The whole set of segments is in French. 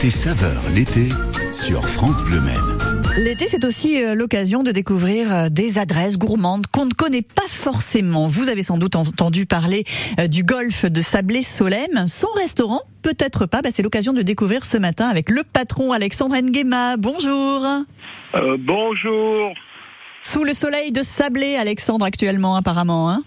Côté saveur l'été sur France Bleu Maine. L'été, c'est aussi euh, l'occasion de découvrir euh, des adresses gourmandes qu'on ne connaît pas forcément. Vous avez sans doute entendu parler euh, du golfe de Sablé-Solem. Son restaurant, peut-être pas. Bah, c'est l'occasion de découvrir ce matin avec le patron Alexandre Nguema. Bonjour. Euh, bonjour. Sous le soleil de Sablé, Alexandre, actuellement, apparemment. Hein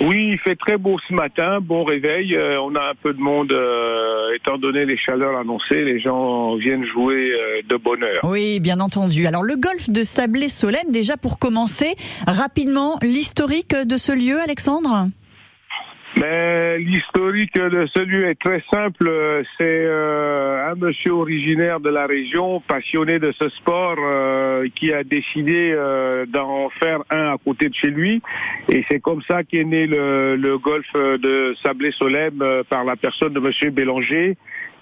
Oui, il fait très beau ce matin, bon réveil. Euh, on a un peu de monde, euh, étant donné les chaleurs annoncées, les gens viennent jouer euh, de bonne heure. oui, bien entendu. Alors, le golfe de Sablé-Solem, déjà pour commencer, rapidement, l'historique de ce lieu, Alexandre? Mais l'historique de ce lieu est très simple. C'est euh, un monsieur originaire de la région, passionné de ce sport, euh, qui a décidé euh, d'en faire un à côté de chez lui. Et c'est comme ça qu'est né le, le golf de Sablé-Solem euh, par la personne de monsieur Bélanger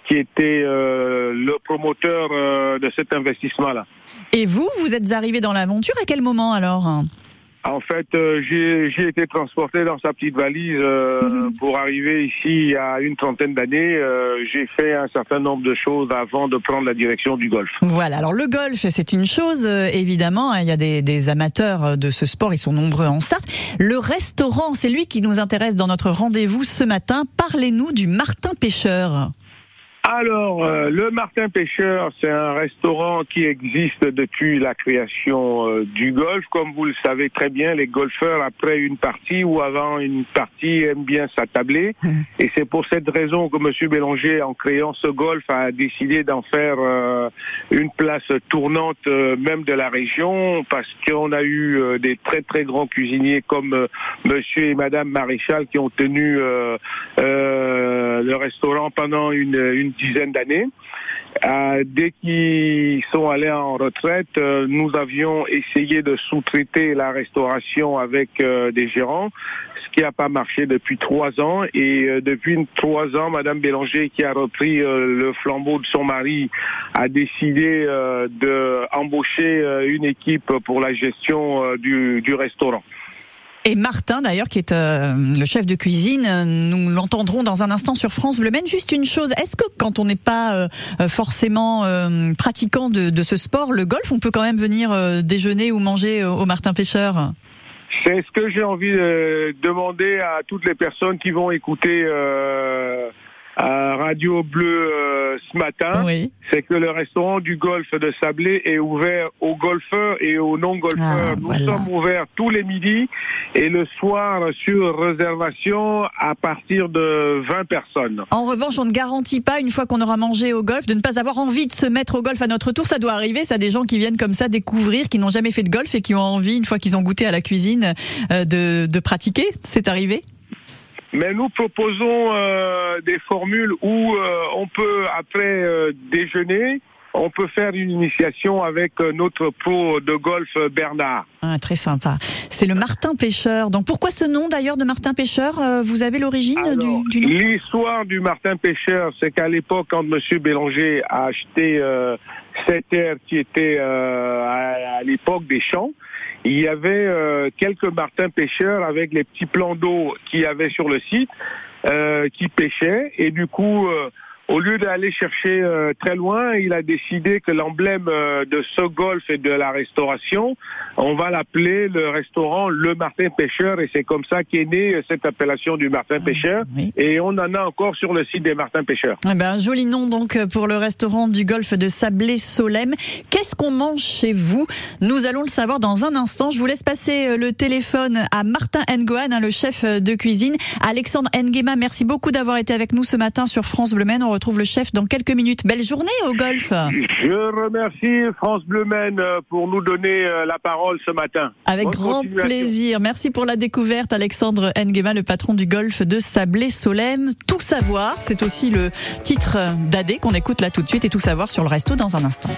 qui était euh, le promoteur euh, de cet investissement-là. Et vous, vous êtes arrivé dans l'aventure à quel moment alors? En fait, euh, j'ai été transporté dans sa petite valise euh, Mhm. pour arriver ici il y a une trentaine d'années. Euh, j'ai fait un certain nombre de choses avant de prendre la direction du golf. Voilà, alors le golf, c'est une chose, euh, évidemment, hein, il y a des, des amateurs euh, de ce sport, ils sont nombreux en Sarthe. Le restaurant, c'est lui qui nous intéresse dans notre rendez-vous ce matin. Parlez-nous du Martin Pêcheur. Alors, euh, le Martin Pêcheur, c'est un restaurant qui existe depuis la création euh, du golf. Comme vous le savez très bien, les golfeurs, après une partie ou avant une partie, aiment bien s'attabler. Mhm. Et c'est pour cette raison que M. Bélanger, en créant ce golf, a décidé d'en faire euh, une place tournante même de la région, parce qu'on a eu des très très grands cuisiniers comme Monsieur et Madame Maréchal qui ont tenu euh, euh, le restaurant pendant une, une dizaine d'années. Euh, dès qu'ils sont allés en retraite, euh, nous avions essayé de sous-traiter la restauration avec euh, des gérants, ce qui n'a pas marché depuis trois ans. Et depuis trois ans, Madame Bélanger, qui a repris le flambeau de son mari, a décidé de embaucher euh, une équipe pour la gestion du, du restaurant. Et Martin, d'ailleurs, qui est euh, le chef de cuisine, euh, nous l'entendrons dans un instant sur France Bleu Maine. Juste une chose, est-ce que quand on n'est pas euh, forcément pratiquant de, de ce sport, le golf, on peut quand même venir déjeuner ou manger au, Martin Pêcheur? C'est ce que j'ai envie de demander à toutes les personnes qui vont écouter à Radio Bleu euh, ce matin. Oui. C'est que le restaurant du golf de Sablé est ouvert aux golfeurs et aux non-golfeurs. Ah, Nous voilà. sommes ouverts tous les midis et le soir sur réservation à partir de 20 personnes. En revanche, on ne garantit pas, une fois qu'on aura mangé au golf, de ne pas avoir envie de se mettre au golf à notre tour. Ça doit arriver, ça, des gens qui viennent comme ça découvrir, qui n'ont jamais fait de golf et qui ont envie, une fois qu'ils ont goûté à la cuisine, euh, de, de pratiquer. C'est arrivé? Mais nous proposons euh, des formules où euh, on peut, après euh, déjeuner, on peut faire une initiation avec euh, notre pro de golf Bernard. ah, Très sympa. C'est le Martin Pêcheur. Donc pourquoi ce nom d'ailleurs de Martin Pêcheur Euh, Vous avez l'origine du, du nom? L'histoire du Martin Pêcheur, c'est qu'à l'époque, quand M. Bélanger a acheté euh, cette terre qui était euh, à, à l'époque des champs, il y avait euh, quelques Martins pêcheurs avec les petits plans d'eau qu'il y avait sur le site euh, qui pêchaient. Et du coup, euh, au lieu d'aller chercher euh, très loin, il a décidé que l'emblème euh, de ce golf et de la restauration, on va l'appeler le restaurant Le Martin Pêcheur. Et c'est comme ça qu'est née euh, cette appellation du Martin Pêcheur. Oui. Et on en a encore sur le site des Martins Pêcheurs. Eh ben, un joli nom donc pour le restaurant du golfe de Sablé-Solem. Qu'est-ce qu'on mange chez vous? Nous allons le savoir dans un instant. Je vous laisse passer euh, le téléphone à Martin Ngohan, hein, le chef euh, de cuisine. Alexandre Nguema, merci beaucoup d'avoir été avec nous ce matin sur France Bleu Maine. On retrouve le chef dans quelques minutes. Belle journée au golf. Je remercie France Bleu Maine euh, pour nous donner euh, la parole ce matin. Avec Bonne grand plaisir. Merci pour la découverte, Alexandre Nguema, le patron du golf de Sablé-Solem. Tout savoir, c'est aussi le titre d'Adé qu'on écoute là tout de suite et tout savoir sur le resto dans un instant.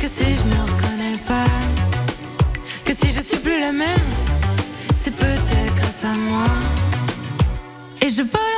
Que si je me reconnais pas, que si je suis plus la même, c'est peut-être grâce à moi. Et je vole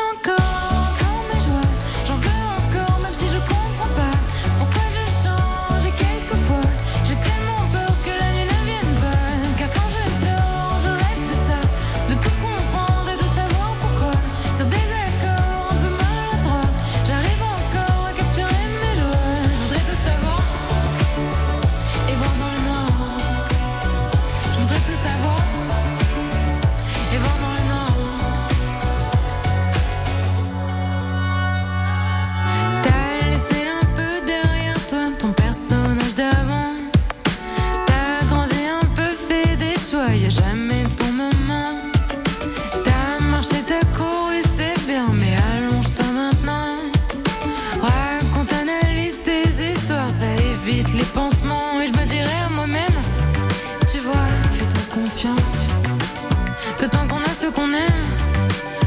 Que tant qu'on a ce qu'on aime,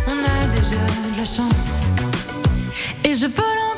on a déjà de la chance. Et je vole encore,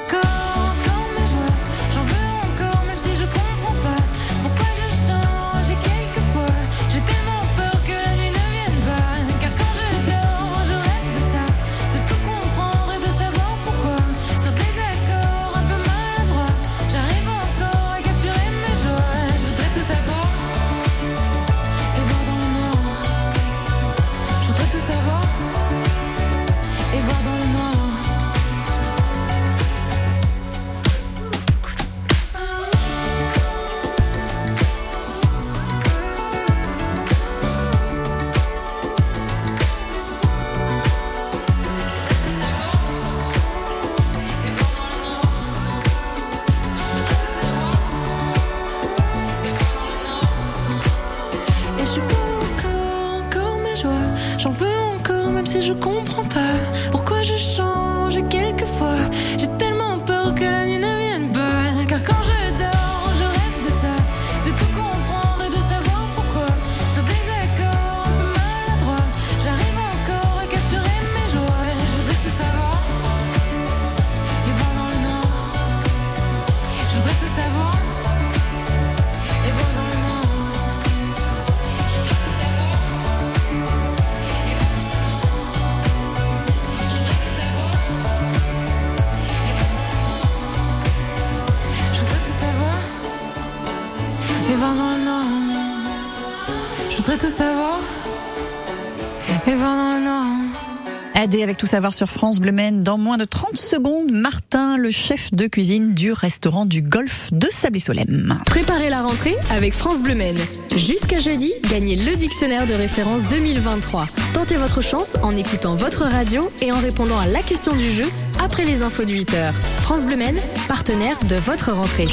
Aider avec tout savoir sur France Bleu Maine. Dans moins de 30 secondes, Martin, le chef de cuisine du restaurant du Golfe de Sablé-Solem. Préparez la rentrée avec France Bleu Maine. Jusqu'à jeudi, gagnez le dictionnaire de référence 2023. Tentez votre chance en écoutant votre radio et en répondant à la question du jeu après les infos de 8h. France Bleu Maine, partenaire de votre rentrée.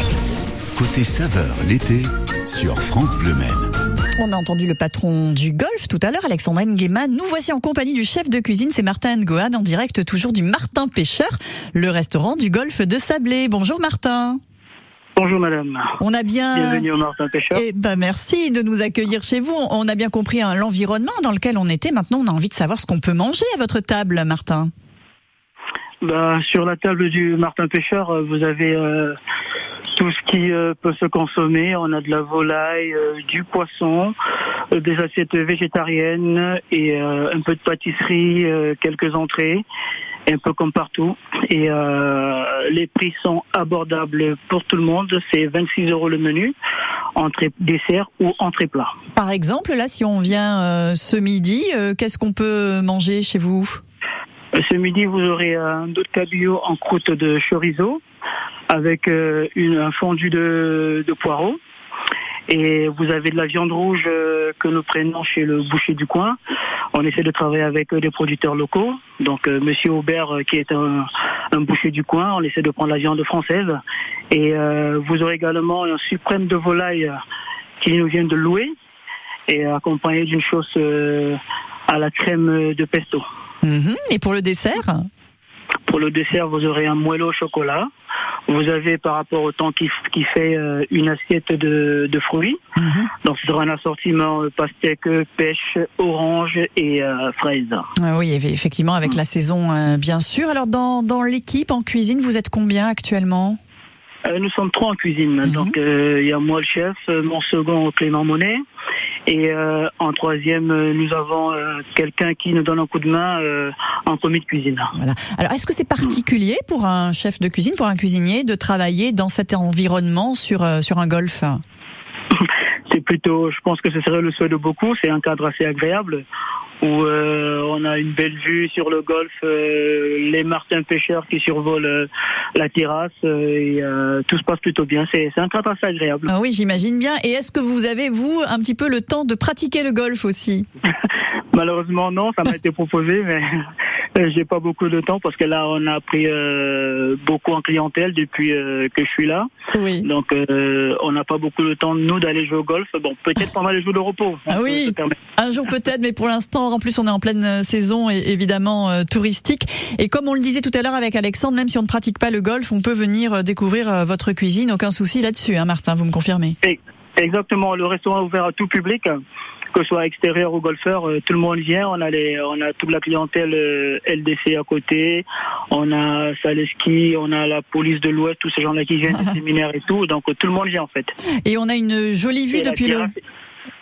Côté saveur l'été sur France Bleu Maine. On a entendu le patron du Golfe tout à l'heure, Alexandre Nguema. Nous voici en compagnie du chef de cuisine, c'est Martin Ngohan, en direct toujours du Martin Pêcheur, le restaurant du Golfe de Sablé. Bonjour Martin. Bonjour madame. On a bien. Bienvenue au Martin Pêcheur. Eh ben merci de nous accueillir chez vous. On a bien compris hein, l'environnement dans lequel on était. Maintenant, on a envie de savoir ce qu'on peut manger à votre table, Martin. Bah, sur la table du Martin Pêcheur, euh, vous avez euh, tout ce qui euh, peut se consommer. On a de la volaille, euh, du poisson, euh, des assiettes végétariennes et un peu de pâtisserie, quelques entrées, un peu comme partout. Et les prix sont abordables pour tout le monde. C'est 26 euros le menu, entrée dessert ou entrée plat. Par exemple, là, si on vient ce midi, qu'est-ce qu'on peut manger chez vous? Ce midi, vous aurez un dos de cabillaud en croûte de chorizo avec euh, une, un fondu de, de poireaux. Et vous avez de la viande rouge euh, que nous prenons chez le boucher du coin. On essaie de travailler avec euh, des producteurs locaux. Donc Monsieur Aubert, qui est un, un boucher du coin, on essaie de prendre la viande française. Et vous aurez également un suprême de volaille qui nous vient de louer et accompagné d'une sauce euh, à la crème de pesto. Mhm. Et pour le dessert? Pour le dessert, vous aurez un moelleux au chocolat. Vous avez, par rapport au temps qui, qui fait, euh, une assiette de, de fruits. Mhm. Donc, ce sera un assortiment euh, pastèque, pêche, orange et euh, fraise. Ah Oui, effectivement, avec la saison, euh, bien sûr. Alors, dans, dans l'équipe en cuisine, vous êtes combien actuellement? Euh, nous sommes trois en cuisine. Mhm. Donc, euh, il y a moi le chef, mon second Clément Monet. Et euh, en troisième, euh, nous avons euh, quelqu'un qui nous donne un coup de main euh, en commis de cuisine. Voilà. Alors, est-ce que c'est particulier pour un chef de cuisine, pour un cuisinier, de travailler dans cet environnement sur, euh, sur un golf? C'est plutôt, je pense que ce serait le souhait de beaucoup. C'est un cadre assez agréable où euh, on a une belle vue sur le golfe, euh, les martins pêcheurs qui survolent euh, la terrasse euh, et tout se passe plutôt bien. C'est un cadre assez agréable. Ah Oui, j'imagine bien. Et est-ce que vous avez, vous, un petit peu le temps de pratiquer le golf aussi? Malheureusement non, ça m'a été proposé, mais J'ai pas beaucoup de temps parce que là, on a pris euh, beaucoup en clientèle depuis euh, que je suis là. Oui. Donc, euh, on n'a pas beaucoup de temps, nous, d'aller jouer au golf. Bon, peut-être pendant les jours de repos. Ah oui. Un jour peut-être, mais pour l'instant, en plus, on est en pleine euh, saison et évidemment euh, touristique. Et comme on le disait tout à l'heure avec Alexandre, même si on ne pratique pas le golf, on peut venir euh, découvrir euh, votre cuisine. Aucun souci là-dessus, hein, Martin, vous me confirmez Exactement. Le restaurant est ouvert à tout public, que ce soit extérieur ou golfeur. euh, tout le monde vient. On a les, on a toute la clientèle euh, LDC à côté. On a Saleski, on a la police de l'Ouest, tous ces gens-là qui viennent des séminaires et tout. Donc, euh, tout le monde vient, en fait. Et on a une jolie vue Et depuis le.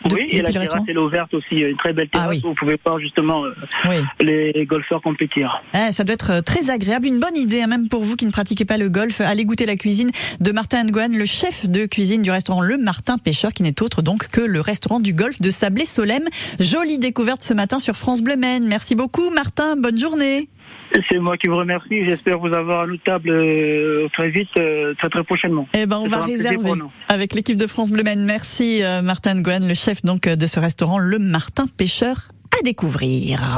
Terrasse- de- Oui, et la terrasse, elle est ouverte aussi. Une très belle terrasse Ah oui. où vous pouvez voir justement euh, Oui. les golfeurs compétir. Eh, ça doit être euh, très agréable, une bonne idée, hein, même pour vous qui ne pratiquez pas le golf. Allez goûter la cuisine de Martin Nguyen, le chef de cuisine du restaurant Le Martin Pêcheur, qui n'est autre donc que le restaurant du golf de Sablé-Solem. Jolie découverte ce matin sur France Bleu Maine. Merci beaucoup, Martin. Bonne journée. C'est moi qui vous remercie. J'espère vous avoir à notre table euh, très vite, euh, très très prochainement. Eh ben, on va réserver avec l'équipe de France Bleu Maine. Merci, euh, Martin Nguyen, le chef donc euh, de ce restaurant Le Martin Pêcheur à découvrir.